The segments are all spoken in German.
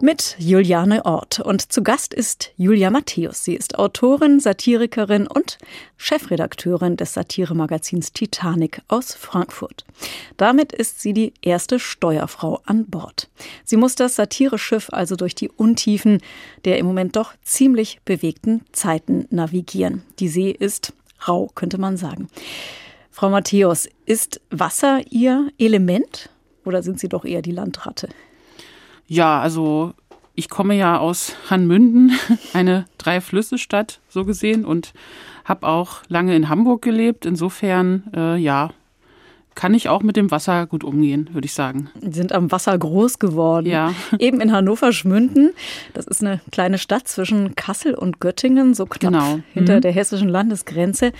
mit Juliane Ort. Und zu Gast ist Julia Matthäus. Sie ist Autorin, Satirikerin und Chefredakteurin des Satiremagazins Titanic aus Frankfurt. Damit ist sie die erste Steuerfrau an Bord. Sie muss das Satireschiff also durch die Untiefen der im Moment doch ziemlich bewegten Zeiten navigieren. Die See ist rau, könnte man sagen. Frau Matthäus, ist Wasser Ihr Element oder sind Sie doch eher die Landratte? Ja, also ich komme ja aus Hanmünden, eine Drei-Flüsse-Stadt so gesehen und habe auch lange in Hamburg gelebt. Insofern, äh, ja, kann ich auch mit dem Wasser gut umgehen, würde ich sagen. Sie sind am Wasser groß geworden. Ja. Eben in Hannover Schmünden. Das ist eine kleine Stadt zwischen Kassel und Göttingen, so knapp genau. hinter mhm. der hessischen Landesgrenze.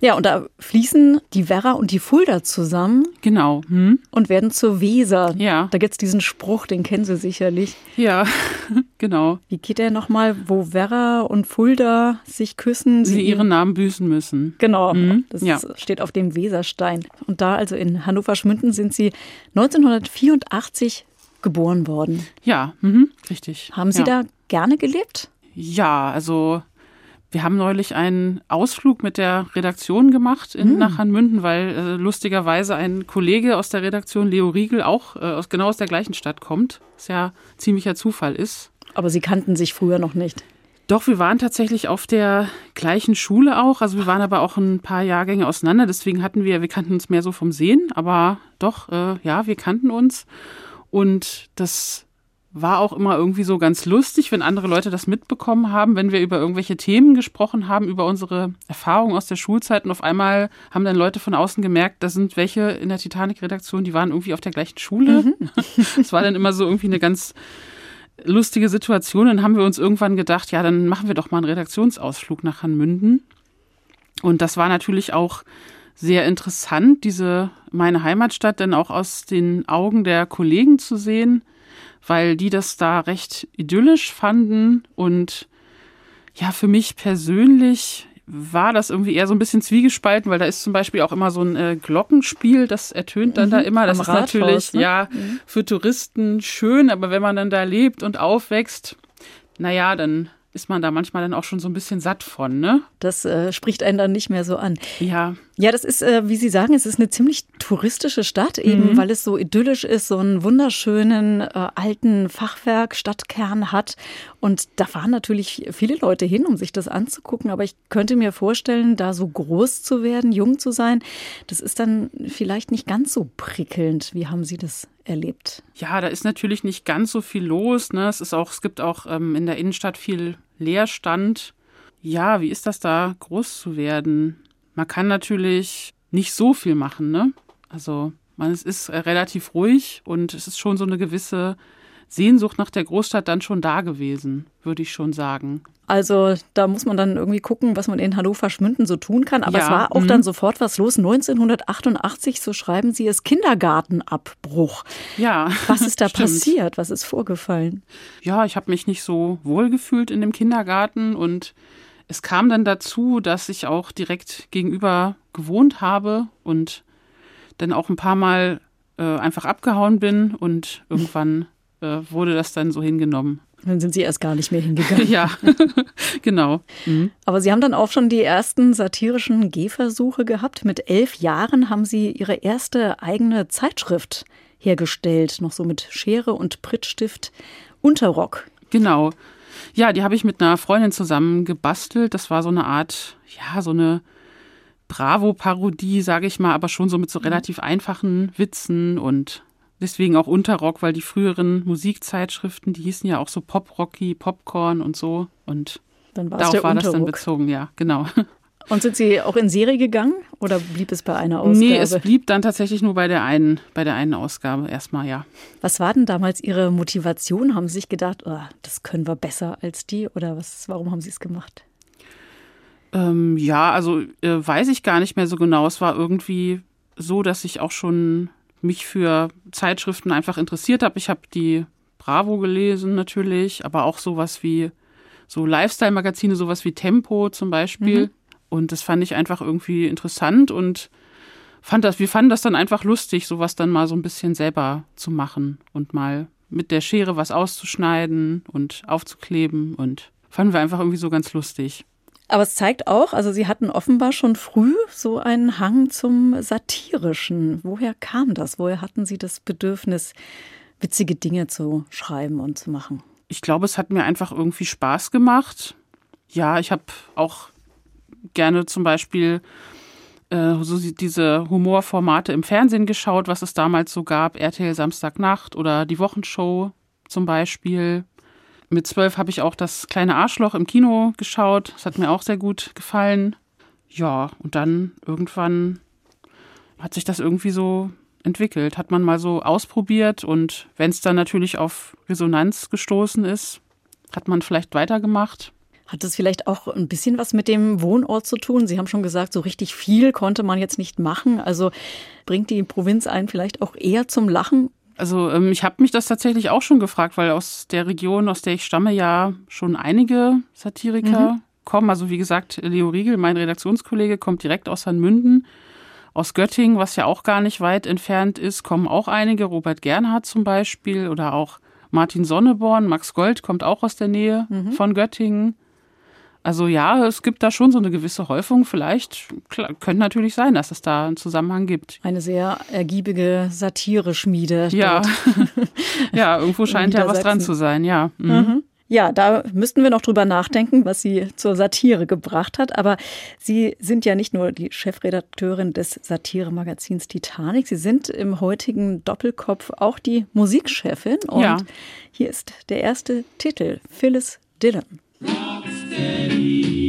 Ja, und da fließen die Werra und die Fulda zusammen. Genau. Hm. Und werden zur Weser. Ja. Da gibt es diesen Spruch, den kennen Sie sicherlich. Ja, genau. Wie geht der nochmal, wo Werra und Fulda sich küssen? Sie, Sie ihren Namen büßen müssen. Genau, hm. das ja. steht auf dem Weserstein. Und da, also in Hannover-Schmünden, sind Sie 1984 geboren worden. Ja, mhm. richtig. Haben Sie ja. da gerne gelebt? Ja, also wir haben neulich einen Ausflug mit der Redaktion gemacht in, Hm. nach Hanmünden, weil äh, lustigerweise ein Kollege aus der Redaktion, Leo Riegel, auch äh, aus, genau aus der gleichen Stadt kommt. Was ja ziemlicher Zufall ist. Aber Sie kannten sich früher noch nicht. Doch, wir waren tatsächlich auf der gleichen Schule auch. Also wir waren aber auch ein paar Jahrgänge auseinander. Deswegen hatten wir, wir kannten uns mehr so vom Sehen. Aber doch, äh, ja, wir kannten uns. Und das war auch immer irgendwie so ganz lustig, wenn andere Leute das mitbekommen haben, wenn wir über irgendwelche Themen gesprochen haben, über unsere Erfahrungen aus der Schulzeit und auf einmal haben dann Leute von außen gemerkt, da sind welche in der Titanic-Redaktion, die waren irgendwie auf der gleichen Schule. Mhm. Das war dann immer so irgendwie eine ganz lustige Situation. Dann haben wir uns irgendwann gedacht, ja, dann machen wir doch mal einen Redaktionsausflug nach Hanmünden. Und das war natürlich auch sehr interessant, diese meine Heimatstadt dann auch aus den Augen der Kollegen zu sehen weil die das da recht idyllisch fanden und ja, für mich persönlich war das irgendwie eher so ein bisschen zwiegespalten, weil da ist zum Beispiel auch immer so ein äh, Glockenspiel, das ertönt dann mhm, da immer. Das ist Rathaus, natürlich ne? ja mhm. für Touristen schön, aber wenn man dann da lebt und aufwächst, naja, dann ist man da manchmal dann auch schon so ein bisschen satt von, ne? Das äh, spricht einen dann nicht mehr so an. Ja. Ja, das ist, äh, wie Sie sagen, es ist eine ziemlich touristische Stadt, eben mhm. weil es so idyllisch ist, so einen wunderschönen äh, alten Fachwerk, Stadtkern hat. Und da fahren natürlich viele Leute hin, um sich das anzugucken. Aber ich könnte mir vorstellen, da so groß zu werden, jung zu sein, das ist dann vielleicht nicht ganz so prickelnd. Wie haben Sie das erlebt? Ja, da ist natürlich nicht ganz so viel los. Ne? Es ist auch, es gibt auch ähm, in der Innenstadt viel Leerstand. Ja, wie ist das da, groß zu werden? Man kann natürlich nicht so viel machen, ne? Also, man, es ist relativ ruhig und es ist schon so eine gewisse Sehnsucht nach der Großstadt dann schon da gewesen, würde ich schon sagen. Also da muss man dann irgendwie gucken, was man in Hannover Schmünden so tun kann. Aber Ja, es war auch mhm. dann sofort was los. 1988, so schreiben Sie es, Kindergartenabbruch. Ja. Was ist da stimmt. passiert? Was ist vorgefallen? Ja, ich habe mich nicht so wohl gefühlt in dem Kindergarten und es kam dann dazu, dass ich auch direkt gegenüber gewohnt habe und dann auch ein paar Mal äh, einfach abgehauen bin und irgendwann äh, wurde das dann so hingenommen. Dann sind Sie erst gar nicht mehr hingegangen. Ja, genau. Mhm. Aber Sie haben dann auch schon die ersten satirischen Gehversuche gehabt. Mit elf Jahren haben Sie Ihre erste eigene Zeitschrift hergestellt, noch so mit Schere und Prittstift. Unterrock. Genau. Ja, die habe ich mit einer Freundin zusammen gebastelt. Das war so eine Art, ja, so eine Bravo-Parodie, sage ich mal, aber schon so mit so relativ einfachen Witzen und deswegen auch Unterrock, weil die früheren Musikzeitschriften, die hießen ja auch so Pop-Rocky, Popcorn und so. Und war darauf war das dann Unterrock. bezogen, ja, genau. Und sind Sie auch in Serie gegangen oder blieb es bei einer Ausgabe? Nee, es blieb dann tatsächlich nur bei der einen, bei der einen Ausgabe erstmal, ja. Was war denn damals Ihre Motivation? Haben Sie sich gedacht, oh, das können wir besser als die? Oder was, warum haben Sie es gemacht? Ähm, ja, also äh, weiß ich gar nicht mehr so genau. Es war irgendwie so, dass ich auch schon mich für Zeitschriften einfach interessiert habe. Ich habe die Bravo gelesen natürlich, aber auch sowas wie so Lifestyle-Magazine, sowas wie Tempo zum Beispiel. Mhm. Und das fand ich einfach irgendwie interessant und fand das, wir fanden das dann einfach lustig, sowas dann mal so ein bisschen selber zu machen und mal mit der Schere was auszuschneiden und aufzukleben und fanden wir einfach irgendwie so ganz lustig. Aber es zeigt auch, also Sie hatten offenbar schon früh so einen Hang zum Satirischen. Woher kam das? Woher hatten Sie das Bedürfnis, witzige Dinge zu schreiben und zu machen? Ich glaube, es hat mir einfach irgendwie Spaß gemacht. Ja, ich habe auch gerne zum Beispiel äh, so diese Humorformate im Fernsehen geschaut, was es damals so gab, RTL Samstagnacht oder die Wochenshow zum Beispiel. Mit zwölf habe ich auch das kleine Arschloch im Kino geschaut. Das hat mir auch sehr gut gefallen. Ja, und dann irgendwann hat sich das irgendwie so entwickelt. Hat man mal so ausprobiert und wenn es dann natürlich auf Resonanz gestoßen ist, hat man vielleicht weitergemacht. Hat es vielleicht auch ein bisschen was mit dem Wohnort zu tun? Sie haben schon gesagt, so richtig viel konnte man jetzt nicht machen. Also bringt die Provinz einen vielleicht auch eher zum Lachen also ähm, ich habe mich das tatsächlich auch schon gefragt, weil aus der Region, aus der ich stamme, ja schon einige Satiriker mhm. kommen. Also wie gesagt, Leo Riegel, mein Redaktionskollege, kommt direkt aus Hanmünden. Aus Göttingen, was ja auch gar nicht weit entfernt ist, kommen auch einige. Robert Gernhardt zum Beispiel oder auch Martin Sonneborn. Max Gold kommt auch aus der Nähe mhm. von Göttingen. Also ja, es gibt da schon so eine gewisse Häufung. Vielleicht klar, könnte natürlich sein, dass es da einen Zusammenhang gibt. Eine sehr ergiebige Satire-Schmiede. Ja, ja, irgendwo scheint ja was dran zu sein. Ja. Mhm. Mhm. Ja, da müssten wir noch drüber nachdenken, was sie zur Satire gebracht hat. Aber Sie sind ja nicht nur die Chefredakteurin des Satiremagazins Titanic, Sie sind im heutigen Doppelkopf auch die Musikchefin. Und ja. hier ist der erste Titel, Phyllis Dillon. Rocksteady.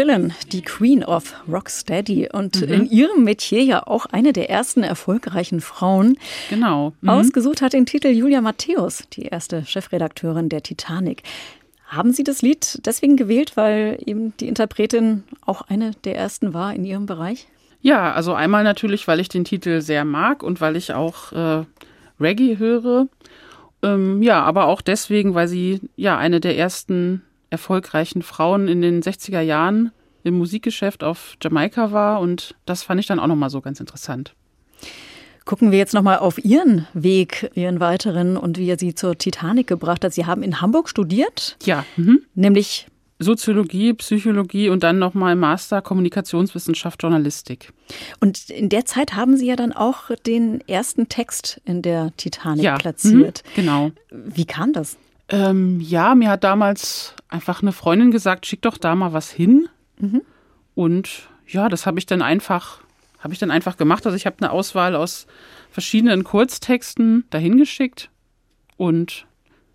Dillon, die Queen of Rocksteady und Mhm. in ihrem Metier ja auch eine der ersten erfolgreichen Frauen. Genau. Mhm. Ausgesucht hat den Titel Julia Matthäus, die erste Chefredakteurin der Titanic. Haben Sie das Lied deswegen gewählt, weil eben die Interpretin auch eine der ersten war in Ihrem Bereich? Ja, also einmal natürlich, weil ich den Titel sehr mag und weil ich auch äh, Reggae höre. Ähm, ja, aber auch deswegen, weil sie ja eine der ersten erfolgreichen Frauen in den 60er Jahren im Musikgeschäft auf Jamaika war und das fand ich dann auch nochmal so ganz interessant. Gucken wir jetzt nochmal auf Ihren Weg, Ihren weiteren und wie er Sie zur Titanic gebracht hat. Sie haben in Hamburg studiert, Ja, mhm. nämlich Soziologie, Psychologie und dann nochmal Master Kommunikationswissenschaft, Journalistik. Und in der Zeit haben Sie ja dann auch den ersten Text in der Titanic Ja, platziert. Mhm, genau. Wie kam das? Ähm, ja, mir hat damals einfach eine Freundin gesagt, schick doch da mal was hin. Und ja, das habe ich dann einfach, habe ich dann einfach gemacht. Also ich habe eine Auswahl aus verschiedenen Kurztexten dahin geschickt und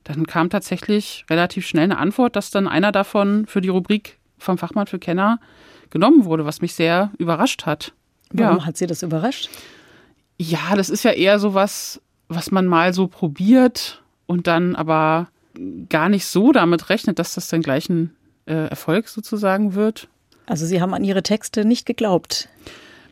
dann kam tatsächlich relativ schnell eine Antwort, dass dann einer davon für die Rubrik vom Fachmann für Kenner genommen wurde, was mich sehr überrascht hat. Warum ja. hat Sie das überrascht? Ja, das ist ja eher so was, was man mal so probiert und dann aber gar nicht so damit rechnet, dass das dann gleich ein äh, Erfolg sozusagen wird. Also Sie haben an Ihre Texte nicht geglaubt.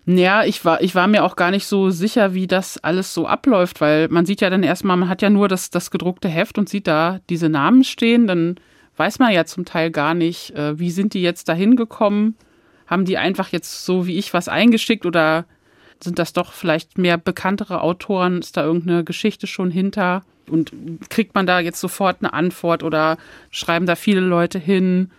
Naja, ich war, ich war mir auch gar nicht so sicher, wie das alles so abläuft, weil man sieht ja dann erstmal, man hat ja nur das, das gedruckte Heft und sieht da diese Namen stehen, dann weiß man ja zum Teil gar nicht, äh, wie sind die jetzt da hingekommen? Haben die einfach jetzt so wie ich was eingeschickt oder sind das doch vielleicht mehr bekanntere Autoren? Ist da irgendeine Geschichte schon hinter? Und kriegt man da jetzt sofort eine Antwort oder schreiben da viele Leute hin?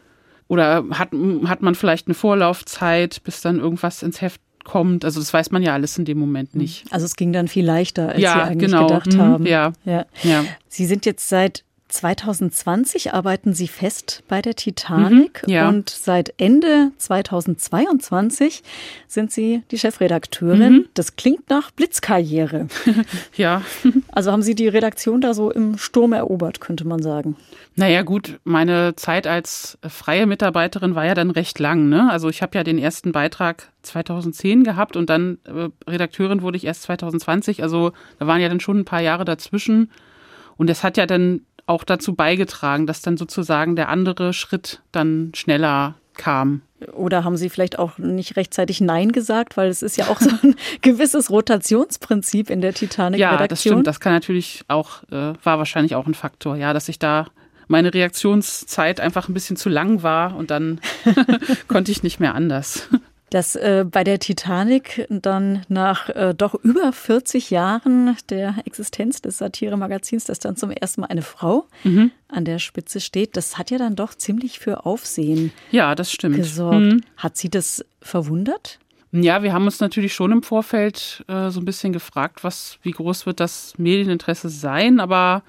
Oder hat, hat man vielleicht eine Vorlaufzeit, bis dann irgendwas ins Heft kommt? Also das weiß man ja alles in dem Moment nicht. Also es ging dann viel leichter, als Ja, Sie eigentlich genau. gedacht Mhm, haben. ja. ja. Ja. Sie sind jetzt seit 2020 arbeiten Sie fest bei der Titanic Mhm, ja. und seit Ende 2022 sind Sie die Chefredakteurin. Mhm. Das klingt nach Blitzkarriere. Ja. Also haben Sie die Redaktion da so im Sturm erobert, könnte man sagen. Naja, gut, meine Zeit als freie Mitarbeiterin war ja dann recht lang. Ne? Also ich habe ja den ersten Beitrag 2010 gehabt und dann äh, Redakteurin wurde ich erst 2020. Also da waren ja dann schon ein paar Jahre dazwischen. Und das hat ja dann auch dazu beigetragen, dass dann sozusagen der andere Schritt dann schneller kam. Oder haben Sie vielleicht auch nicht rechtzeitig Nein gesagt, weil es ist ja auch so ein gewisses Rotationsprinzip in der Titanic-Redaktion. Ja, das stimmt. Das kann natürlich auch, äh, war wahrscheinlich auch ein Faktor, ja, dass ich da meine Reaktionszeit einfach ein bisschen zu lang war und dann konnte ich nicht mehr anders. Dass äh, bei der Titanic dann nach äh, doch über 40 Jahren der Existenz des Satire-Magazins, dass dann zum ersten Mal eine Frau Mhm. an der Spitze steht, das hat ja dann doch ziemlich für Aufsehen Ja, das stimmt. gesorgt. Mhm. Hat Sie das verwundert? Ja, wir haben uns natürlich schon im Vorfeld äh, so ein bisschen gefragt, was, wie groß wird das Medieninteresse sein, aber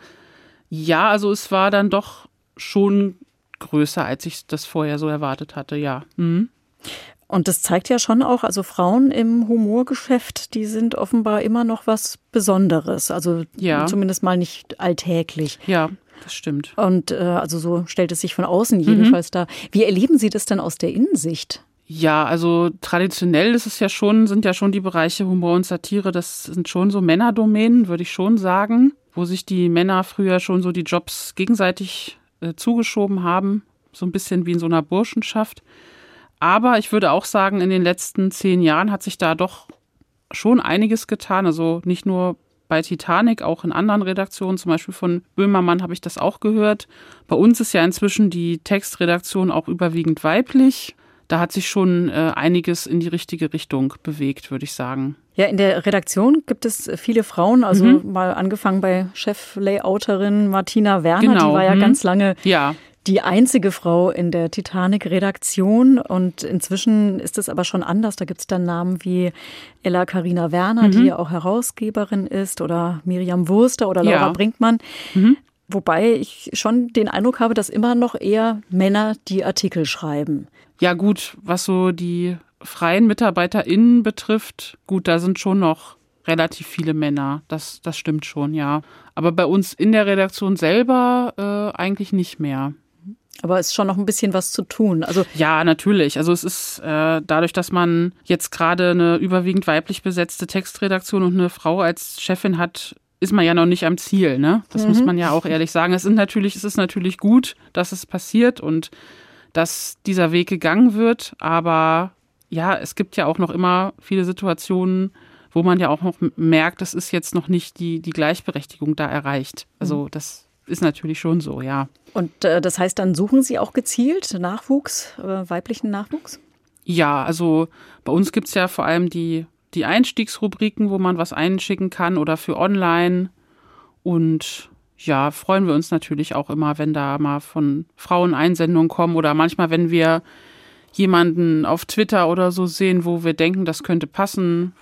ja, also es war dann doch schon größer, als ich das vorher so erwartet hatte, ja. Mhm. Und das zeigt ja schon auch, also Frauen im Humorgeschäft, die sind offenbar immer noch was Besonderes. Also Ja. zumindest mal nicht alltäglich. Ja, das stimmt. Und äh, also so stellt es sich von außen Mhm. jedenfalls dar. Wie erleben Sie das denn aus der Innensicht? Ja, also traditionell ist es ja schon, sind ja schon die Bereiche Humor und Satire, das sind schon so Männerdomänen, würde ich schon sagen, wo sich die Männer früher schon so die Jobs gegenseitig äh, zugeschoben haben, so ein bisschen wie in so einer Burschenschaft. Aber ich würde auch sagen, in den letzten zehn Jahren hat sich da doch schon einiges getan. Also nicht nur bei Titanic, auch in anderen Redaktionen, zum Beispiel von Böhmermann habe ich das auch gehört. Bei uns ist ja inzwischen die Textredaktion auch überwiegend weiblich. Da hat sich schon äh, einiges in die richtige Richtung bewegt, würde ich sagen. Ja, in der Redaktion gibt es viele Frauen, also Mhm. mal angefangen bei Cheflayouterin Martina Werner, Genau, die war ja mhm. ganz lange Ja, die einzige Frau in der Titanic-Redaktion und inzwischen ist es aber schon anders. Da gibt es dann Namen wie Ella Karina Werner, Mhm. die ja auch Herausgeberin ist, oder Miriam Wurster oder Laura Ja. Brinkmann. Mhm. Wobei ich schon den Eindruck habe, dass immer noch eher Männer die Artikel schreiben. ja gut, was so die freien MitarbeiterInnen betrifft, gut, da sind schon noch relativ viele Männer. Das, das stimmt schon, ja. Aber bei uns in der Redaktion selber äh, eigentlich nicht mehr. Aber es ist schon noch ein bisschen was zu tun. Also ja, natürlich. Also es ist äh, dadurch, dass man jetzt gerade eine überwiegend weiblich besetzte Textredaktion und eine Frau als Chefin hat, ist man ja noch nicht am Ziel. Ne? Das mhm. muss man ja auch ehrlich sagen. Es, sind natürlich, es ist natürlich gut, dass es passiert und dass dieser Weg gegangen wird. Aber ja, es gibt ja auch noch immer viele Situationen, wo man ja auch noch merkt, das ist jetzt noch nicht die, die Gleichberechtigung da erreicht. Also mhm. das ist natürlich schon so, ja. Und äh, das heißt, dann suchen Sie auch gezielt Nachwuchs, äh, weiblichen Nachwuchs? Ja, also bei uns gibt es ja vor allem die, die Einstiegsrubriken, wo man was einschicken kann oder für online. Und ja, freuen wir uns natürlich auch immer, wenn da mal von Frauen Einsendungen kommen oder manchmal, wenn wir jemanden auf Twitter oder so sehen, wo wir denken, das könnte passen,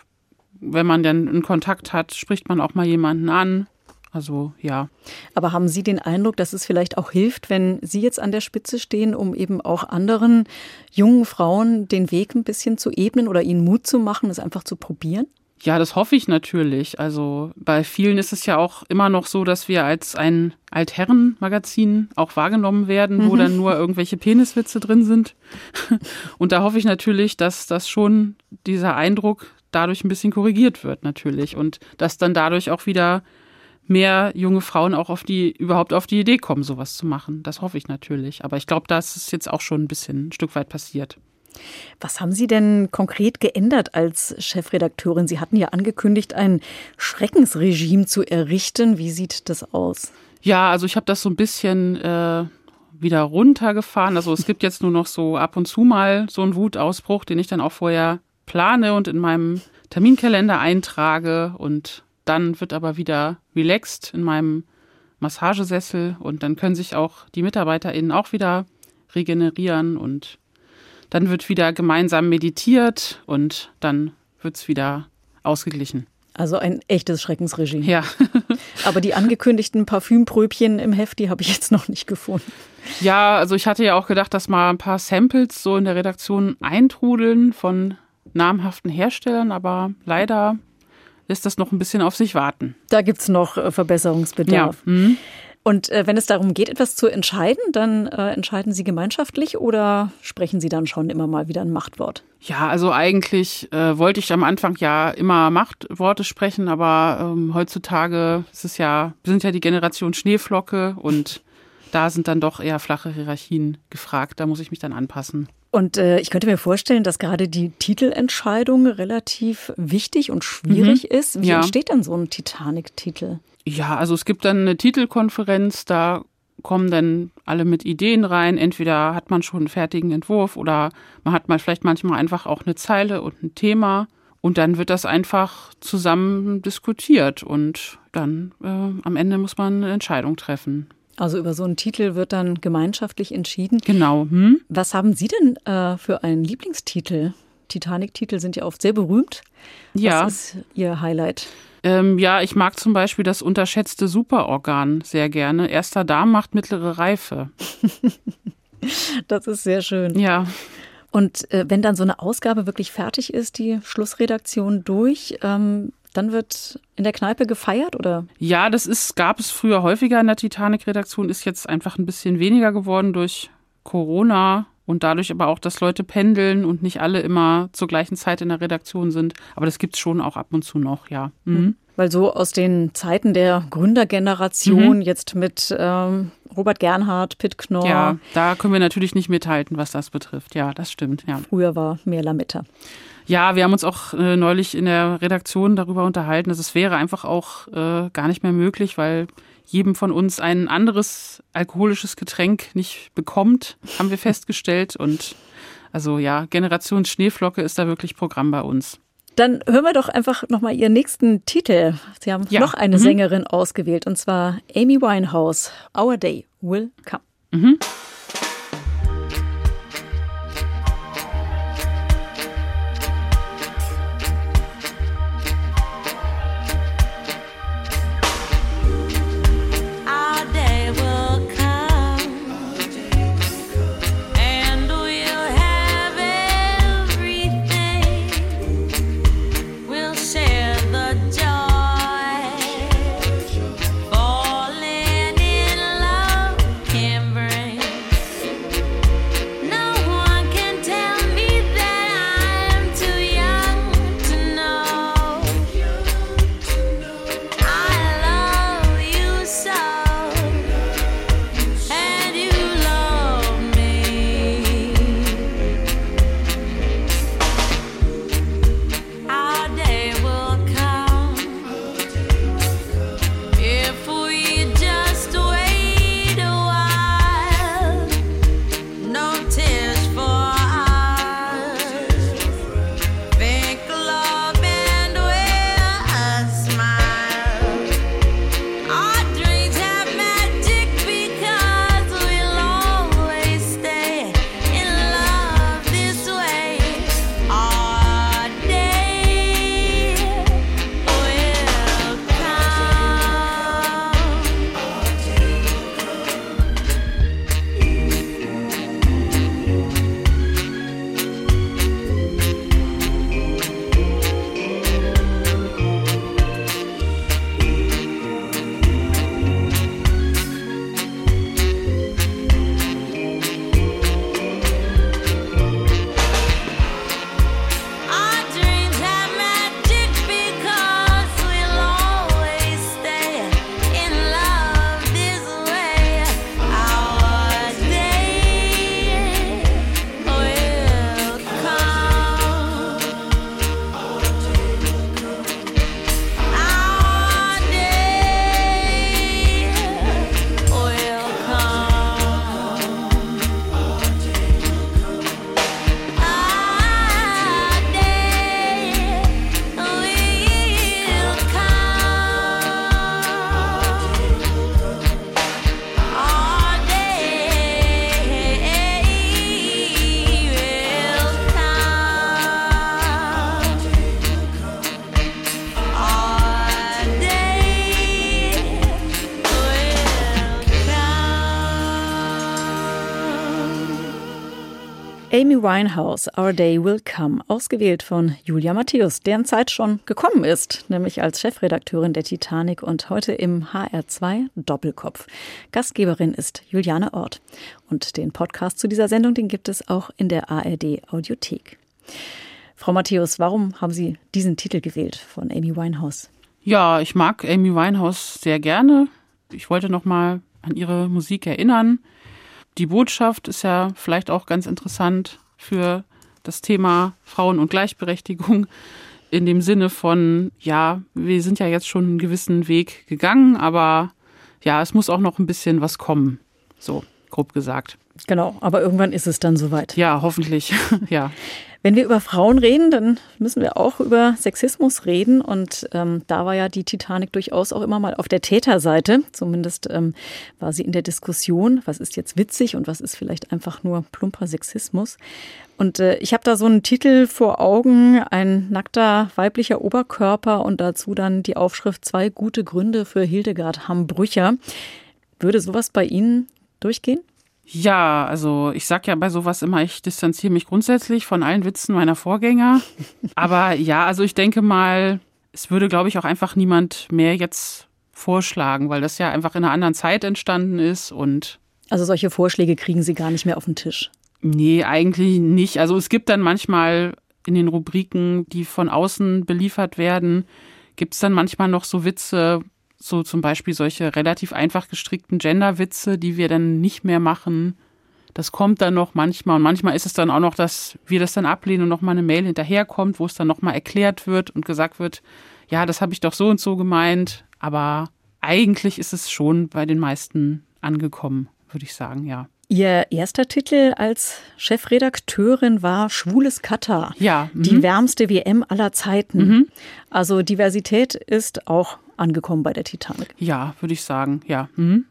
wenn man dann einen Kontakt hat, spricht man auch mal jemanden an. Also ja. Aber haben Sie den Eindruck, dass es vielleicht auch hilft, wenn Sie jetzt an der Spitze stehen, um eben auch anderen jungen Frauen den Weg ein bisschen zu ebnen oder ihnen Mut zu machen, es einfach zu probieren? Ja, das hoffe ich natürlich. Also bei vielen ist es ja auch immer noch so, dass wir als ein Altherrenmagazin auch wahrgenommen werden, wo mhm. dann nur irgendwelche Peniswitze drin sind. Und da hoffe ich natürlich, dass das schon dieser Eindruck dadurch ein bisschen korrigiert wird natürlich und dass dann dadurch auch wieder mehr junge Frauen auch auf die überhaupt auf die Idee kommen, sowas zu machen. Das hoffe ich natürlich. Aber ich glaube, das ist jetzt auch schon ein bisschen ein Stück weit passiert. Was haben Sie denn konkret geändert als Chefredakteurin? Sie hatten ja angekündigt, ein Schreckensregime zu errichten. Wie sieht das aus? Ja, also ich habe das so ein bisschen äh, wieder runtergefahren. Also es gibt jetzt nur noch so ab und zu mal so einen Wutausbruch, den ich dann auch vorher plane und in meinem Terminkalender eintrage und dann wird aber wieder relaxed in meinem Massagesessel und dann können sich auch die MitarbeiterInnen auch wieder regenerieren und dann wird wieder gemeinsam meditiert und dann wird es wieder ausgeglichen. Also ein echtes Schreckensregime. Ja. Aber die angekündigten Parfümpröbchen im Heft, die habe ich jetzt noch nicht gefunden. Ja, also ich hatte ja auch gedacht, dass mal ein paar Samples so in der Redaktion eintrudeln von namhaften Herstellern, aber leider lässt das noch ein bisschen auf sich warten. Da gibt es noch äh, Verbesserungsbedarf. Ja. Mhm. Und äh, wenn es darum geht, etwas zu entscheiden, dann äh, entscheiden Sie gemeinschaftlich oder sprechen Sie dann schon immer mal wieder ein Machtwort? Ja, also eigentlich äh, wollte ich am Anfang ja immer Machtworte sprechen, aber ähm, heutzutage ist es ja, wir sind ja die Generation Schneeflocke und da sind dann doch eher flache Hierarchien gefragt. Da muss ich mich dann anpassen. Und äh, ich könnte mir vorstellen, dass gerade die Titelentscheidung relativ wichtig und schwierig mhm. ist. Wie ja. entsteht dann so ein Titanic-Titel? Ja, also es gibt dann eine Titelkonferenz, da kommen dann alle mit Ideen rein. Entweder hat man schon einen fertigen Entwurf oder man hat mal vielleicht manchmal einfach auch eine Zeile und ein Thema. Und dann wird das einfach zusammen diskutiert und dann äh, am Ende muss man eine Entscheidung treffen. Also über so einen Titel wird dann gemeinschaftlich entschieden. Genau. Hm? Was haben Sie denn äh, für einen Lieblingstitel? Titanic-Titel sind ja oft sehr berühmt. Ja. Was ist Ihr Highlight? Ähm, ja, ich mag zum Beispiel das unterschätzte Superorgan sehr gerne. Erster Darm macht mittlere Reife. das ist sehr schön. Ja. Und äh, wenn dann so eine Ausgabe wirklich fertig ist, die Schlussredaktion durch, ähm, dann wird in der Kneipe gefeiert oder? Ja, das ist, gab es früher häufiger in der Titanic-Redaktion, ist jetzt einfach ein bisschen weniger geworden durch Corona und dadurch aber auch, dass Leute pendeln und nicht alle immer zur gleichen Zeit in der Redaktion sind. Aber das gibt es schon auch ab und zu noch, ja. Mhm. Weil so aus den Zeiten der Gründergeneration, mhm. jetzt mit ähm, Robert Gernhardt, Pitt Knorr. Ja, da können wir natürlich nicht mithalten, was das betrifft. Ja, das stimmt. Ja. Früher war mehr Lametta. Ja, wir haben uns auch äh, neulich in der Redaktion darüber unterhalten, dass es wäre einfach auch äh, gar nicht mehr möglich, weil jedem von uns ein anderes alkoholisches Getränk nicht bekommt, haben wir festgestellt. Und also ja, Generation Schneeflocke ist da wirklich Programm bei uns. Dann hören wir doch einfach nochmal Ihren nächsten Titel. Sie haben ja. noch eine mhm. Sängerin ausgewählt, und zwar Amy Winehouse. Our Day Will Come. Mhm. Winehouse, Our Day Will Come, ausgewählt von Julia Matthäus, deren Zeit schon gekommen ist, nämlich als Chefredakteurin der Titanic und heute im HR2 Doppelkopf. Gastgeberin ist Juliane Ort. Und den Podcast zu dieser Sendung, den gibt es auch in der ARD Audiothek. Frau Matthäus, warum haben Sie diesen Titel gewählt von Amy Winehouse? Ja, ich mag Amy Winehouse sehr gerne. Ich wollte noch mal an ihre Musik erinnern. Die Botschaft ist ja vielleicht auch ganz interessant für das Thema Frauen und Gleichberechtigung in dem Sinne von, ja, wir sind ja jetzt schon einen gewissen Weg gegangen, aber ja, es muss auch noch ein bisschen was kommen. So, grob gesagt. Genau, aber irgendwann ist es dann soweit. Ja, hoffentlich, ja. Wenn wir über Frauen reden, dann müssen wir auch über Sexismus reden. Und ähm, da war ja die Titanic durchaus auch immer mal auf der Täterseite. Zumindest ähm, war sie in der Diskussion, was ist jetzt witzig und was ist vielleicht einfach nur plumper Sexismus. Und äh, ich habe da so einen Titel vor Augen, ein nackter weiblicher Oberkörper und dazu dann die Aufschrift Zwei gute Gründe für Hildegard Hambrücher. Würde sowas bei Ihnen durchgehen? Ja, also ich sag ja bei sowas immer, ich distanziere mich grundsätzlich von allen Witzen meiner Vorgänger. Aber ja, also ich denke mal, es würde, glaube ich, auch einfach niemand mehr jetzt vorschlagen, weil das ja einfach in einer anderen Zeit entstanden ist und. Also solche Vorschläge kriegen Sie gar nicht mehr auf den Tisch. Nee, eigentlich nicht. Also es gibt dann manchmal in den Rubriken, die von außen beliefert werden, gibt es dann manchmal noch so Witze, so zum Beispiel solche relativ einfach gestrickten Genderwitze, die wir dann nicht mehr machen. Das kommt dann noch manchmal und manchmal ist es dann auch noch, dass wir das dann ablehnen und nochmal eine Mail hinterherkommt, wo es dann nochmal erklärt wird und gesagt wird, ja, das habe ich doch so und so gemeint. Aber eigentlich ist es schon bei den meisten angekommen, würde ich sagen, ja. Ihr erster Titel als Chefredakteurin war Schwules Katar. Ja. Mhm. Die wärmste WM aller Zeiten. Mhm. Also Diversität ist auch angekommen bei der Titanic. Ja, würde ich sagen, ja. Mhm.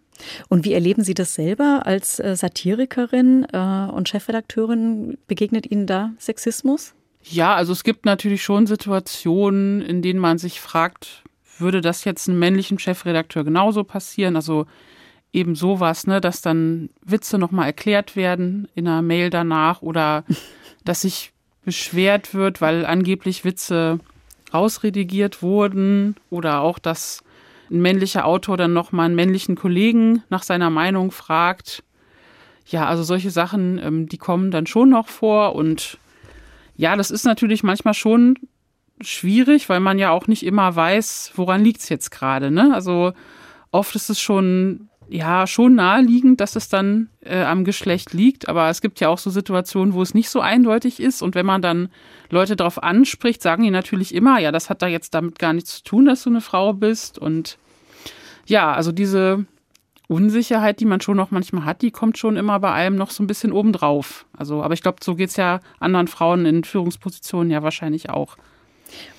Und wie erleben Sie das selber als äh, Satirikerin äh, und Chefredakteurin? Begegnet Ihnen da Sexismus? Ja, also es gibt natürlich schon Situationen, in denen man sich fragt, würde das jetzt einem männlichen Chefredakteur genauso passieren? Also eben sowas, ne, dass dann Witze nochmal erklärt werden in einer Mail danach oder dass sich beschwert wird, weil angeblich Witze rausredigiert wurden oder auch, dass ein männlicher Autor dann nochmal einen männlichen Kollegen nach seiner Meinung fragt. Ja, also solche Sachen, ähm, die kommen dann schon noch vor und ja, das ist natürlich manchmal schon schwierig, weil man ja auch nicht immer weiß, woran liegt es jetzt gerade. Ne? Also oft ist es schon ja schon naheliegend, dass es dann äh, am Geschlecht liegt, aber es gibt ja auch so Situationen, wo es nicht so eindeutig ist und wenn man dann Leute darauf anspricht, sagen die natürlich immer, ja, das hat da jetzt damit gar nichts zu tun, dass du eine Frau bist und ja, also diese Unsicherheit, die man schon noch manchmal hat, die kommt schon immer bei allem noch so ein bisschen obendrauf. Also, aber ich glaube, so geht es ja anderen Frauen in Führungspositionen ja wahrscheinlich auch.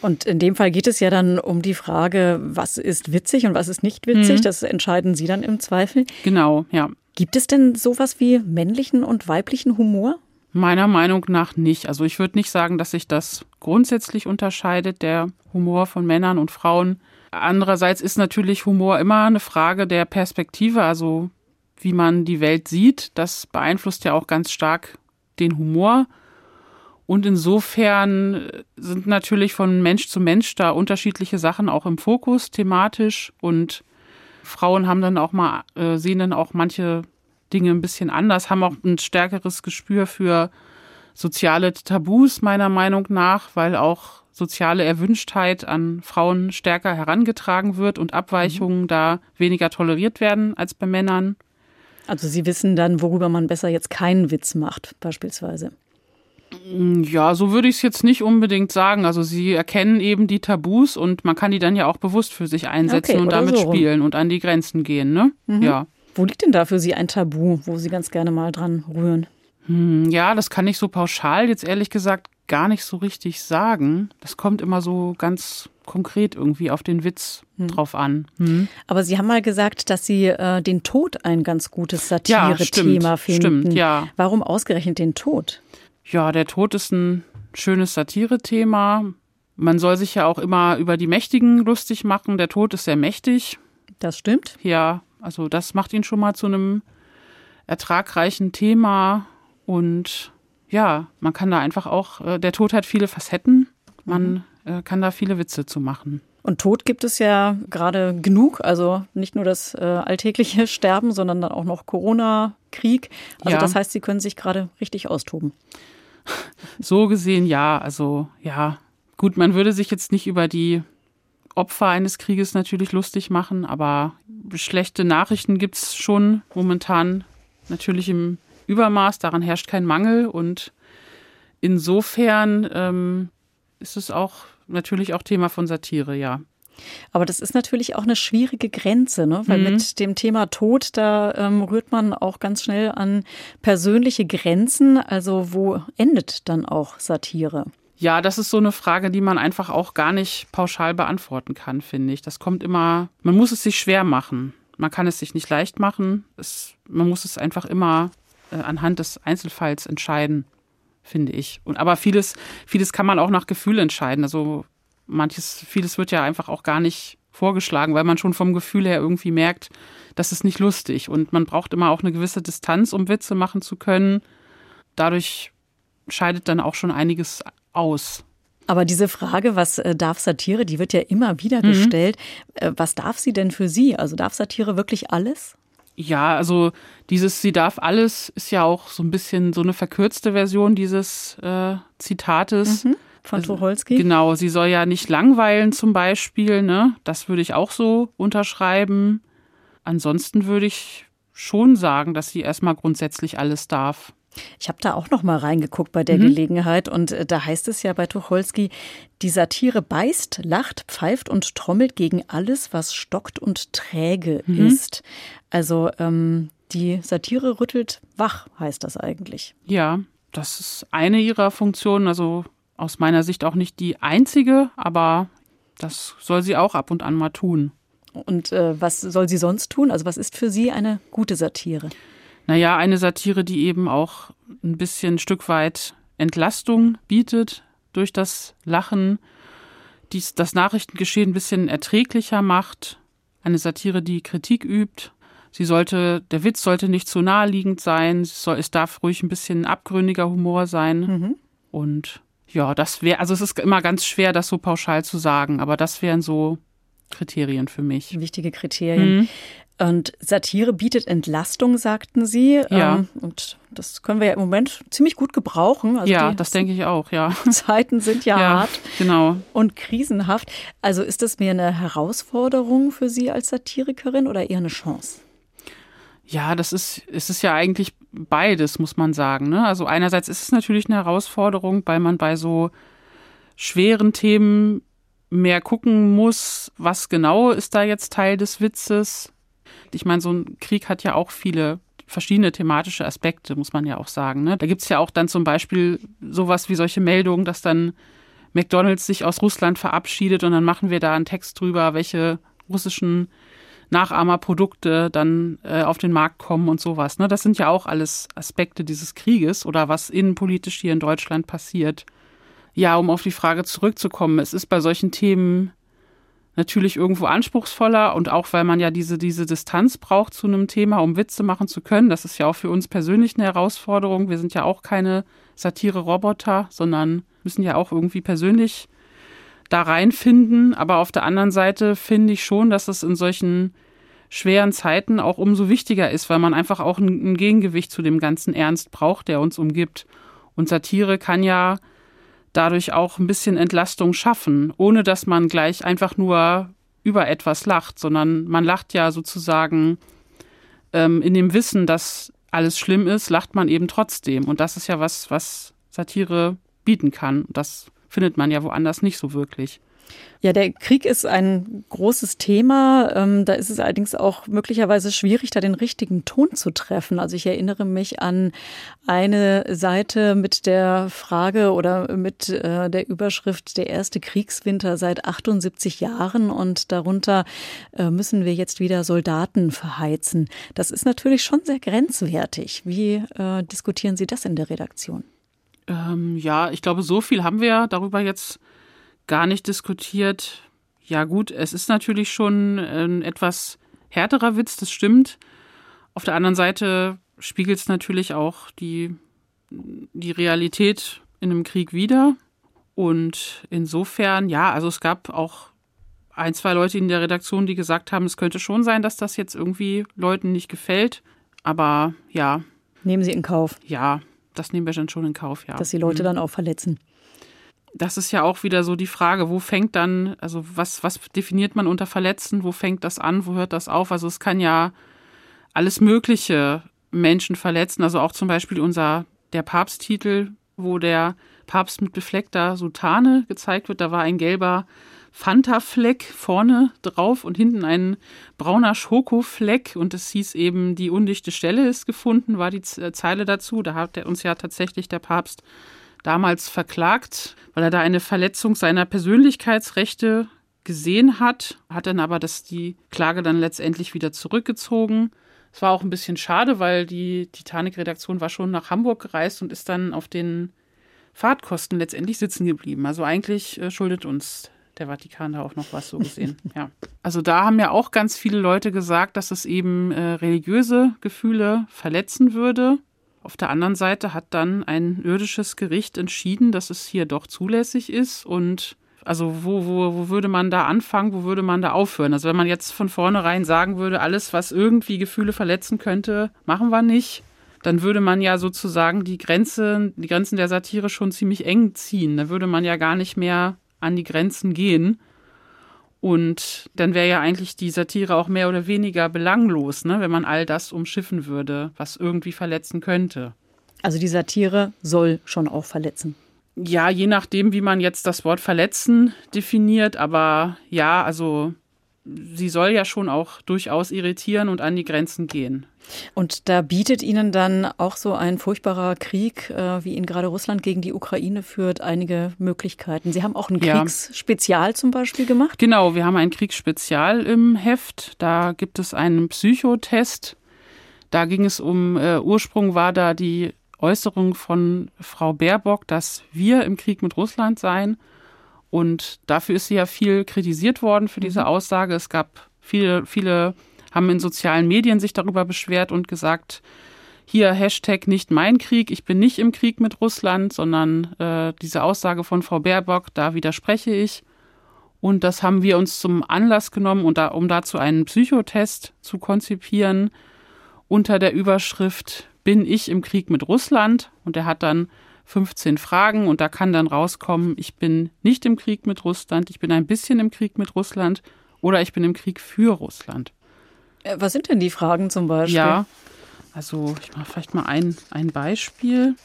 Und in dem Fall geht es ja dann um die Frage, was ist witzig und was ist nicht witzig. Mhm. Das entscheiden Sie dann im Zweifel. Genau, ja. Gibt es denn sowas wie männlichen und weiblichen Humor? Meiner Meinung nach nicht. Also ich würde nicht sagen, dass sich das grundsätzlich unterscheidet, der Humor von Männern und Frauen. Andererseits ist natürlich Humor immer eine Frage der Perspektive, also wie man die Welt sieht. Das beeinflusst ja auch ganz stark den Humor. Und insofern sind natürlich von Mensch zu Mensch da unterschiedliche Sachen auch im Fokus thematisch und Frauen haben dann auch mal, äh, sehen dann auch manche Dinge ein bisschen anders, haben auch ein stärkeres Gespür für soziale Tabus meiner Meinung nach, weil auch soziale Erwünschtheit an Frauen stärker herangetragen wird und Abweichungen mhm. da weniger toleriert werden als bei Männern. Also Sie wissen dann, worüber man besser jetzt keinen Witz macht, beispielsweise. Ja, so würde ich es jetzt nicht unbedingt sagen. Also sie erkennen eben die Tabus und man kann die dann ja auch bewusst für sich einsetzen okay, und damit so spielen und an die Grenzen gehen, ne? Mhm. Ja. Wo liegt denn da für Sie ein Tabu, wo Sie ganz gerne mal dran rühren? Hm, ja, das kann ich so pauschal jetzt ehrlich gesagt gar nicht so richtig sagen. Das kommt immer so ganz konkret irgendwie auf den Witz hm. drauf an. Hm. Aber Sie haben mal gesagt, dass Sie äh, den Tod ein ganz gutes Satire-Thema ja, finden. Stimmt, ja. Warum ausgerechnet den Tod? Ja, der Tod ist ein schönes Satire-Thema. Man soll sich ja auch immer über die Mächtigen lustig machen. Der Tod ist sehr mächtig. Das stimmt. Ja, also das macht ihn schon mal zu einem ertragreichen Thema. Und ja, man kann da einfach auch, äh, der Tod hat viele Facetten. Man mhm. äh, kann da viele Witze zu machen. Und Tod gibt es ja gerade genug. Also nicht nur das äh, alltägliche Sterben, sondern dann auch noch Corona-Krieg. Also ja. das heißt, Sie können sich gerade richtig austoben. So gesehen ja. Also ja, gut, man würde sich jetzt nicht über die Opfer eines Krieges natürlich lustig machen, aber schlechte Nachrichten gibt es schon momentan natürlich im Übermaß. Daran herrscht kein Mangel und insofern ähm, ist es auch natürlich auch Thema von Satire, ja. Aber das ist natürlich auch eine schwierige Grenze, ne? weil mhm. mit dem Thema Tod, da ähm, rührt man auch ganz schnell an persönliche Grenzen. Also wo endet dann auch Satire? Ja, das ist so eine Frage, die man einfach auch gar nicht pauschal beantworten kann, finde ich. Das kommt immer, man muss es sich schwer machen. Man kann es sich nicht leicht machen. Es, man muss es einfach immer äh, anhand des Einzelfalls entscheiden finde ich. Und aber vieles, vieles kann man auch nach Gefühl entscheiden. Also manches, vieles wird ja einfach auch gar nicht vorgeschlagen, weil man schon vom Gefühl her irgendwie merkt, das ist nicht lustig. Und man braucht immer auch eine gewisse Distanz, um Witze machen zu können. Dadurch scheidet dann auch schon einiges aus. Aber diese Frage, was äh, darf Satire, die wird ja immer wieder mhm. gestellt. Äh, was darf sie denn für Sie? Also darf Satire wirklich alles? Ja, also dieses Sie darf alles ist ja auch so ein bisschen so eine verkürzte Version dieses äh, Zitates. Mhm, von also, Tucholsky. Genau, sie soll ja nicht langweilen zum Beispiel, ne? Das würde ich auch so unterschreiben. Ansonsten würde ich schon sagen, dass sie erstmal grundsätzlich alles darf. Ich habe da auch noch mal reingeguckt bei der mhm. Gelegenheit und äh, da heißt es ja bei Tucholsky, die Satire beißt, lacht, pfeift und trommelt gegen alles, was stockt und träge mhm. ist. Also ähm, die Satire rüttelt wach, heißt das eigentlich. Ja, das ist eine ihrer Funktionen, also aus meiner Sicht auch nicht die einzige, aber das soll sie auch ab und an mal tun. Und äh, was soll sie sonst tun? Also was ist für Sie eine gute Satire? Naja, eine Satire, die eben auch ein bisschen ein Stück weit Entlastung bietet durch das Lachen, die das Nachrichtengeschehen ein bisschen erträglicher macht. Eine Satire, die Kritik übt. Sie sollte, der Witz sollte nicht zu naheliegend sein. Es, soll, es darf ruhig ein bisschen abgründiger Humor sein. Mhm. Und ja, das wäre, also es ist immer ganz schwer, das so pauschal zu sagen, aber das wären so Kriterien für mich. Wichtige Kriterien. Mhm. Und Satire bietet Entlastung, sagten Sie. Ja. Ähm, und das können wir ja im Moment ziemlich gut gebrauchen. Also ja, das denke ich auch, ja. Zeiten sind ja, ja, hart genau. und krisenhaft. Also ist das mehr eine Herausforderung für Sie als Satirikerin oder eher eine Chance? Ja, das ist, es ist ja eigentlich beides, muss man sagen. Ne? Also einerseits ist es natürlich eine Herausforderung, weil man bei so schweren Themen mehr gucken muss, was genau ist da jetzt Teil des Witzes ich meine, so ein Krieg hat ja auch viele verschiedene thematische Aspekte, muss man ja auch sagen. Ne? Da gibt es ja auch dann zum Beispiel sowas wie solche Meldungen, dass dann McDonalds sich aus Russland verabschiedet und dann machen wir da einen Text drüber, welche russischen Nachahmerprodukte dann äh, auf den Markt kommen und sowas. Ne? Das sind ja auch alles Aspekte dieses Krieges oder was innenpolitisch hier in Deutschland passiert. Ja, um auf die Frage zurückzukommen, es ist bei solchen Themen natürlich irgendwo anspruchsvoller und auch weil man ja diese, diese Distanz braucht zu einem Thema, um Witze machen zu können. Das ist ja auch für uns persönlich eine Herausforderung. Wir sind ja auch keine Satire-Roboter, sondern müssen ja auch irgendwie persönlich da reinfinden. Aber auf der anderen Seite finde ich schon, dass es in solchen schweren Zeiten auch umso wichtiger ist, weil man einfach auch ein, Gegengewicht zu dem ganzen Ernst braucht, der uns umgibt. Und Satire kann ja dadurch auch ein bisschen Entlastung schaffen, ohne dass man gleich einfach nur über etwas lacht, sondern man lacht ja sozusagen ähm, in dem Wissen, dass alles schlimm ist, lacht man eben trotzdem. Und das ist ja was, was Satire bieten kann. Das findet man ja woanders nicht so wirklich. Ja, der Krieg ist ein großes Thema. Ähm, da ist es allerdings auch möglicherweise schwierig, da den richtigen Ton zu treffen. Also ich erinnere mich an eine Seite mit der Frage oder mit äh, der Überschrift der erste Kriegswinter seit 78 Jahren und darunter äh, müssen wir jetzt wieder Soldaten verheizen. Das ist natürlich schon sehr grenzwertig. Wie äh, diskutieren Sie das in der Redaktion? Ähm, ja, ich glaube, so viel haben wir darüber jetzt gar nicht diskutiert. Ja gut, es ist natürlich schon ein etwas härterer Witz, das stimmt. Auf der anderen Seite spiegelt es natürlich auch die die Realität in einem Krieg wider. Und insofern, ja, also es gab auch ein, zwei Leute in der Redaktion, die gesagt haben, es könnte schon sein, dass das jetzt irgendwie Leuten nicht gefällt. Aber ja. Nehmen Sie in Kauf. Ja, das nehmen wir dann schon in Kauf, ja. Dass die Leute mhm. dann auch verletzen. Das ist ja auch wieder so die Frage, wo fängt dann, also was, was definiert man unter Verletzen, wo fängt das an, wo hört das auf? Also es kann ja alles Mögliche Menschen verletzen, also auch zum Beispiel unser, der Papsttitel, wo der Papst mit befleckter Sutane gezeigt wird, da war ein gelber Fanta-Fleck vorne drauf und hinten ein brauner Schokofleck. Und es hieß eben, die undichte Stelle ist gefunden, war die Zeile dazu. Da hat uns ja tatsächlich der Papst damals verklagt, weil er da eine Verletzung seiner Persönlichkeitsrechte gesehen hat, hat dann aber das, die Klage dann letztendlich wieder zurückgezogen. Es war auch ein bisschen schade, weil die Titanic-Redaktion war schon nach Hamburg gereist und ist dann auf den Fahrtkosten letztendlich sitzen geblieben. Also eigentlich äh, schuldet uns der Vatikan da auch noch was so gesehen. ja. Also da haben ja auch ganz viele Leute gesagt, dass es eben äh, religiöse Gefühle verletzen würde. Auf der anderen Seite hat dann ein irdisches Gericht entschieden, dass es hier doch zulässig ist und also wo, wo, wo würde man da anfangen, wo würde man da aufhören? Also wenn man jetzt von vornherein sagen würde, alles, was irgendwie Gefühle verletzen könnte, machen wir nicht, dann würde man ja sozusagen die Grenze, die Grenzen der Satire schon ziemlich eng ziehen. Da würde man ja gar nicht mehr an die Grenzen gehen. Und dann wäre ja eigentlich die Satire auch mehr oder weniger belanglos, ne, wenn man all das umschiffen würde, was irgendwie verletzen könnte. Also die Satire soll schon auch verletzen. Ja, je nachdem, wie man jetzt das Wort verletzen definiert, aber ja, also sie soll ja schon auch durchaus irritieren und an die Grenzen gehen. Und da bietet Ihnen dann auch so ein furchtbarer Krieg, äh, wie ihn gerade Russland gegen die Ukraine führt, einige Möglichkeiten. Sie haben auch ein ja. Kriegsspezial zum Beispiel gemacht? Genau, wir haben ein Kriegsspezial im Heft. Da gibt es einen Psychotest. Da ging es um, äh, Ursprung war da die Äußerung von Frau Baerbock, dass wir im Krieg mit Russland seien. Und dafür ist sie ja viel kritisiert worden für diese mhm. Aussage. Es gab viele, viele haben in sozialen Medien sich darüber beschwert und gesagt, hier Hashtag nicht mein Krieg, ich bin nicht im Krieg mit Russland, sondern äh, diese Aussage von Frau Baerbock, da widerspreche ich. Und das haben wir uns zum Anlass genommen, und da, um dazu einen Psychotest zu konzipieren unter der Überschrift Bin ich im Krieg mit Russland? Und er hat dann 15 Fragen und da kann dann rauskommen, ich bin nicht im Krieg mit Russland, ich bin ein bisschen im Krieg mit Russland oder ich bin im Krieg für Russland. Äh, was sind denn die Fragen zum Beispiel? Ja, also ich mache vielleicht mal ein, ein Beispiel.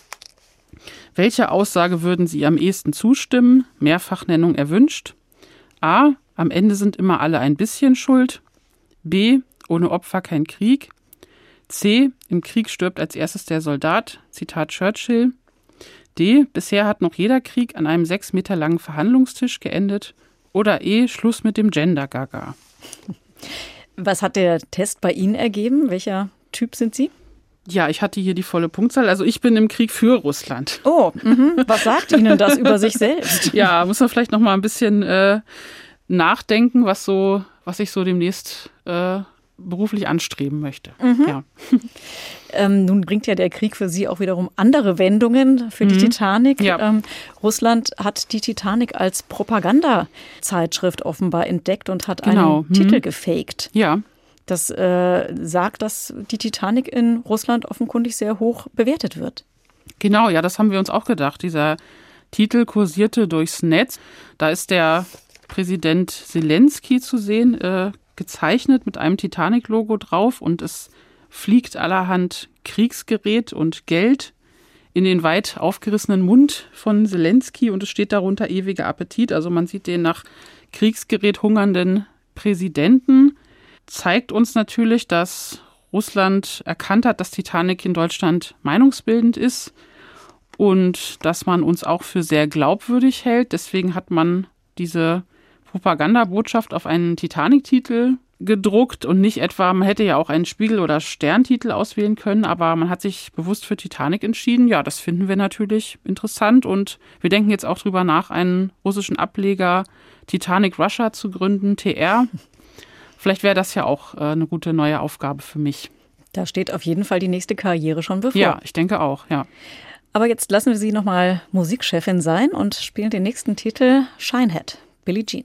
Welche Aussage würden Sie am ehesten zustimmen? Mehrfachnennung erwünscht. A. Am Ende sind immer alle ein bisschen schuld. B. Ohne Opfer kein Krieg. C. Im Krieg stirbt als erstes der Soldat. Zitat Churchill. D. Bisher hat noch jeder Krieg an einem sechs Meter langen Verhandlungstisch geendet. Oder E. Schluss mit dem Gender-Gaga. Was hat der Test bei Ihnen ergeben? Welcher Typ sind Sie? Ja, ich hatte hier die volle Punktzahl. Also ich bin im Krieg für Russland. Oh, mh. was sagt Ihnen das über sich selbst? Ja, muss man vielleicht noch mal ein bisschen äh, nachdenken, was so, was ich so demnächst äh, beruflich anstreben möchte. Mhm. Ja. Ähm, nun bringt ja der Krieg für Sie auch wiederum andere Wendungen für die mhm. Titanic. Ja. Ähm, Russland hat die Titanic als Propagandazeitschrift offenbar entdeckt und hat genau. einen mhm. Titel gefaked. Ja. Das äh, sagt, dass die Titanic in Russland offenkundig sehr hoch bewertet wird. Genau, ja, das haben wir uns auch gedacht. Dieser Titel kursierte durchs Netz. Da ist der Präsident Zelensky zu sehen, äh, gezeichnet mit einem Titanic-Logo drauf und es fliegt allerhand Kriegsgerät und Geld in den weit aufgerissenen Mund von Zelensky und es steht darunter ewiger Appetit. Also man sieht den nach Kriegsgerät hungernden Präsidenten. Zeigt uns natürlich, dass Russland erkannt hat, dass Titanic in Deutschland meinungsbildend ist und dass man uns auch für sehr glaubwürdig hält. Deswegen hat man diese Propagandabotschaft auf einen Titanic-Titel gedruckt und nicht etwa, man hätte ja auch einen Spiegel- oder Sterntitel auswählen können, aber man hat sich bewusst für Titanic entschieden. Ja, das finden wir natürlich interessant und wir denken jetzt auch drüber nach, einen russischen Ableger Titanic Russia zu gründen, TR. Vielleicht wäre das ja auch äh, eine gute neue Aufgabe für mich. Da steht auf jeden Fall die nächste Karriere schon bevor. Ja, ich denke auch, ja. Aber jetzt lassen wir Sie nochmal Musikchefin sein und spielen den nächsten Titel Shinehead, Billie Jean.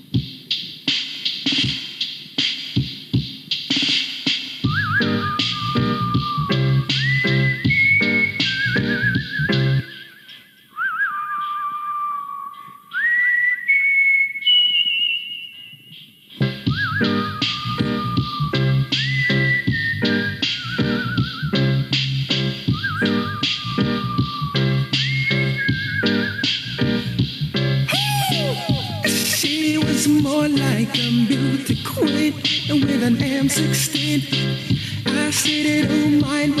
with an M16. I sit it on mine.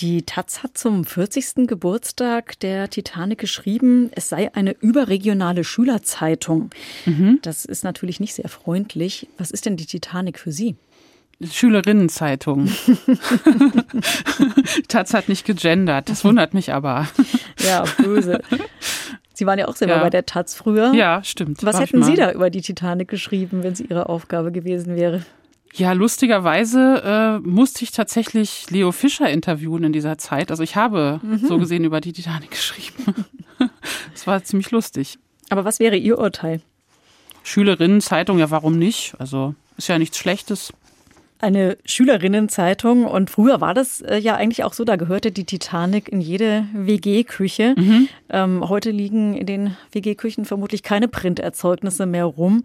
Die Taz hat zum 40. Geburtstag der Titanic geschrieben, es sei eine überregionale Schülerzeitung. Mhm. Das ist natürlich nicht sehr freundlich. Was ist denn die Titanic für Sie? Schülerinnenzeitung. Taz hat nicht gegendert, das wundert mich aber. Ja, böse. Sie waren ja auch selber ja. bei der Taz früher. Ja, stimmt. Was hätten Sie da über die Titanic geschrieben, wenn es Ihre Aufgabe gewesen wäre? Ja, lustigerweise äh, musste ich tatsächlich Leo Fischer interviewen in dieser Zeit. Also ich habe mhm. so gesehen über die Titanic geschrieben. Es war ziemlich lustig. Aber was wäre Ihr Urteil? Schülerinnenzeitung, ja, warum nicht? Also ist ja nichts Schlechtes eine Schülerinnenzeitung und früher war das äh, ja eigentlich auch so, da gehörte die Titanic in jede WG-Küche. Mhm. Ähm, heute liegen in den WG-Küchen vermutlich keine Printerzeugnisse mehr rum.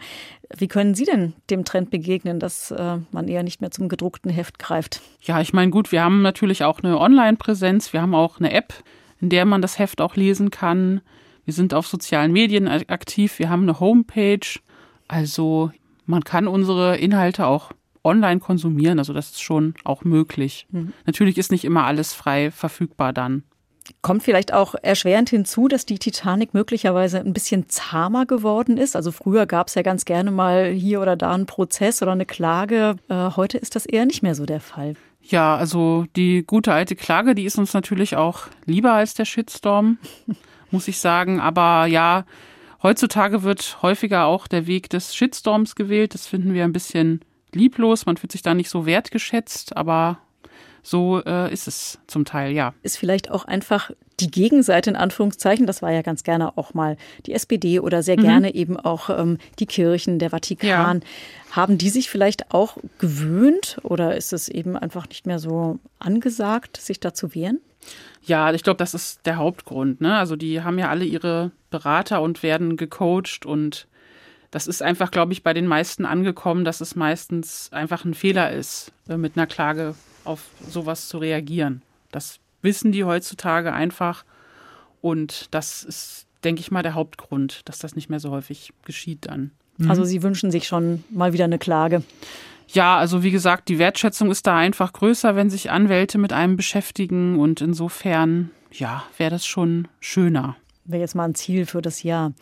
Wie können Sie denn dem Trend begegnen, dass äh, man eher nicht mehr zum gedruckten Heft greift? Ja, ich meine, gut, wir haben natürlich auch eine Online-Präsenz, wir haben auch eine App, in der man das Heft auch lesen kann. Wir sind auf sozialen Medien aktiv, wir haben eine Homepage. Also man kann unsere Inhalte auch online konsumieren. Also das ist schon auch möglich. Mhm. Natürlich ist nicht immer alles frei verfügbar dann. Kommt vielleicht auch erschwerend hinzu, dass die Titanic möglicherweise ein bisschen zahmer geworden ist. Also früher gab es ja ganz gerne mal hier oder da einen Prozess oder eine Klage. Äh, heute ist das eher nicht mehr so der Fall. Ja, also die gute alte Klage, die ist uns natürlich auch lieber als der Shitstorm, muss ich sagen. Aber ja, heutzutage wird häufiger auch der Weg des Shitstorms gewählt. Das finden wir ein bisschen lieblos, man fühlt sich da nicht so wertgeschätzt, aber So äh, ist es zum Teil, ja. Ist vielleicht auch einfach die Gegenseite in Anführungszeichen, das war ja ganz gerne auch mal die SPD oder sehr mhm. gerne eben auch ähm, die Kirchen, der Vatikan. Ja. Haben die sich vielleicht auch gewöhnt oder ist es eben einfach nicht mehr so angesagt, sich da zu wehren? Ja, ich glaube, das ist der Hauptgrund. Ne? Also die haben ja alle ihre Berater und werden gecoacht und das ist einfach, glaube ich, bei den meisten angekommen, dass es meistens einfach ein Fehler ist, äh, mit einer Klage auf sowas zu reagieren. Das wissen die heutzutage einfach. Und das ist, denke ich mal, der Hauptgrund, dass das nicht mehr so häufig geschieht dann. Mhm. Also Sie wünschen sich schon mal wieder eine Klage. Ja, also wie gesagt, die Wertschätzung ist da einfach größer, wenn sich Anwälte mit einem beschäftigen. Und insofern, ja, wäre das schon schöner. Wäre jetzt mal ein Ziel für das Jahr.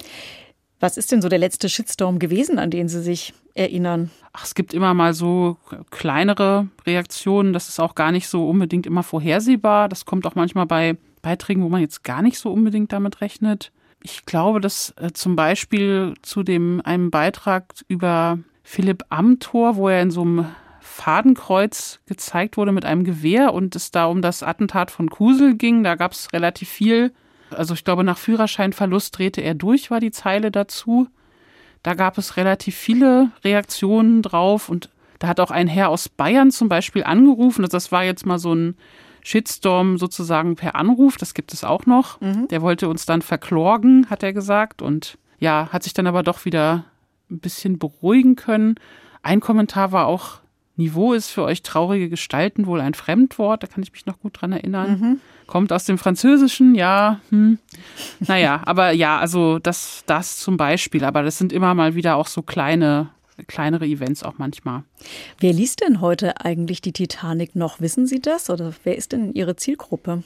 Was ist denn so der letzte Shitstorm gewesen, an den Sie sich erinnern? Ach, es gibt immer mal so kleinere Reaktionen. Das ist auch gar nicht so unbedingt immer vorhersehbar. Das kommt auch manchmal bei Beiträgen, wo man jetzt gar nicht so unbedingt damit rechnet. Ich glaube, dass äh, zum Beispiel zu dem einem Beitrag über Philipp Amthor, wo er in so einem Fadenkreuz gezeigt wurde mit einem Gewehr und es da um das Attentat von Kusel ging. Da gab es relativ viel also ich glaube, nach Führerscheinverlust drehte er durch, war die Zeile dazu. Da gab es relativ viele Reaktionen drauf und da hat auch ein Herr aus Bayern zum Beispiel angerufen. Das war jetzt mal so ein Shitstorm sozusagen per Anruf. Das gibt es auch noch. Mhm. Der wollte uns dann verklorgen, hat er gesagt. Und ja, hat sich dann aber doch wieder ein bisschen beruhigen können. Ein Kommentar war auch, Niveau ist für euch traurige Gestalten wohl ein Fremdwort. Da kann ich mich noch gut dran erinnern. Mhm. Kommt aus dem Französischen, ja. Hm. Naja, aber ja, also das, das zum Beispiel. Aber das sind immer mal wieder auch so kleine, kleinere Events auch manchmal. Wer liest denn heute eigentlich die Titanic noch? Wissen Sie das? Oder wer ist denn Ihre Zielgruppe?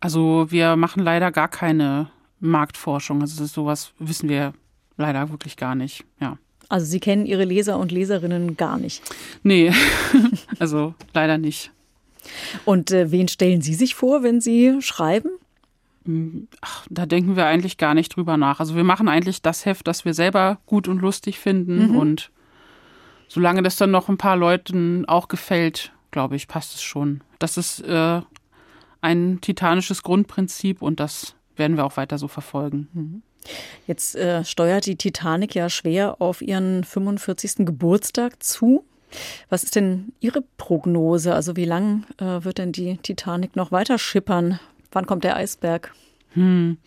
Also wir machen leider gar keine Marktforschung. Also sowas wissen wir leider wirklich gar nicht, ja. Also Sie kennen Ihre Leser und Leserinnen gar nicht? Nee, also leider nicht. Und äh, wen stellen Sie sich vor, wenn Sie schreiben? Ach, da denken wir eigentlich gar nicht drüber nach. Also wir machen eigentlich das Heft, das wir selber gut und lustig finden. Mhm. Und solange das dann noch ein paar Leuten auch gefällt, glaube ich, passt es schon. Das ist äh, ein titanisches Grundprinzip und das werden wir auch weiter so verfolgen. Mhm. Jetzt äh, steuert die Titanic ja schwer auf ihren 45. Geburtstag zu. Was ist denn Ihre Prognose? Also wie lang äh, wird denn die Titanic noch weiter schippern? Wann kommt der Eisberg? Hm.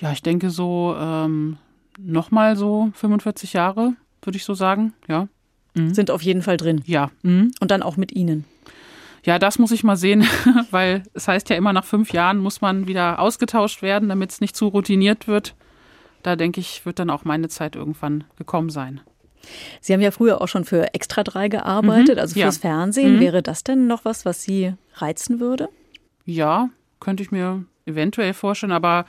Ja, ich denke so ähm, nochmal so 45 Jahre, würde ich so sagen. Ja. Mhm. Sind auf jeden Fall drin. Ja. Mhm. Und dann auch mit Ihnen. Ja, das muss ich mal sehen, weil es heißt ja immer, nach fünf Jahren muss man wieder ausgetauscht werden, damit es nicht zu routiniert wird. Da denke ich, wird dann auch meine Zeit irgendwann gekommen sein. Sie haben ja früher auch schon für Extra 3 gearbeitet, mhm, also fürs ja. Fernsehen. Mhm. Wäre das denn noch was, was Sie reizen würde? Ja, könnte ich mir eventuell vorstellen, aber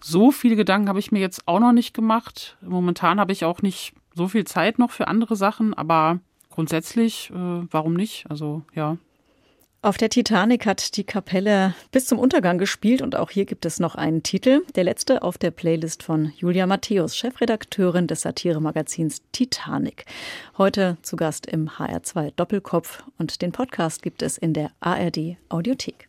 so viele Gedanken habe ich mir jetzt auch noch nicht gemacht. Momentan habe ich auch nicht so viel Zeit noch für andere Sachen, aber grundsätzlich, äh, warum nicht? Also ja. Auf der Titanic hat die Kapelle bis zum Untergang gespielt und auch hier gibt es noch einen Titel. Der letzte auf der Playlist von Julia Matthäus, Chefredakteurin des Satiremagazins Titanic. Heute zu Gast im HR2 Doppelkopf und den Podcast gibt es in der ARD Audiothek.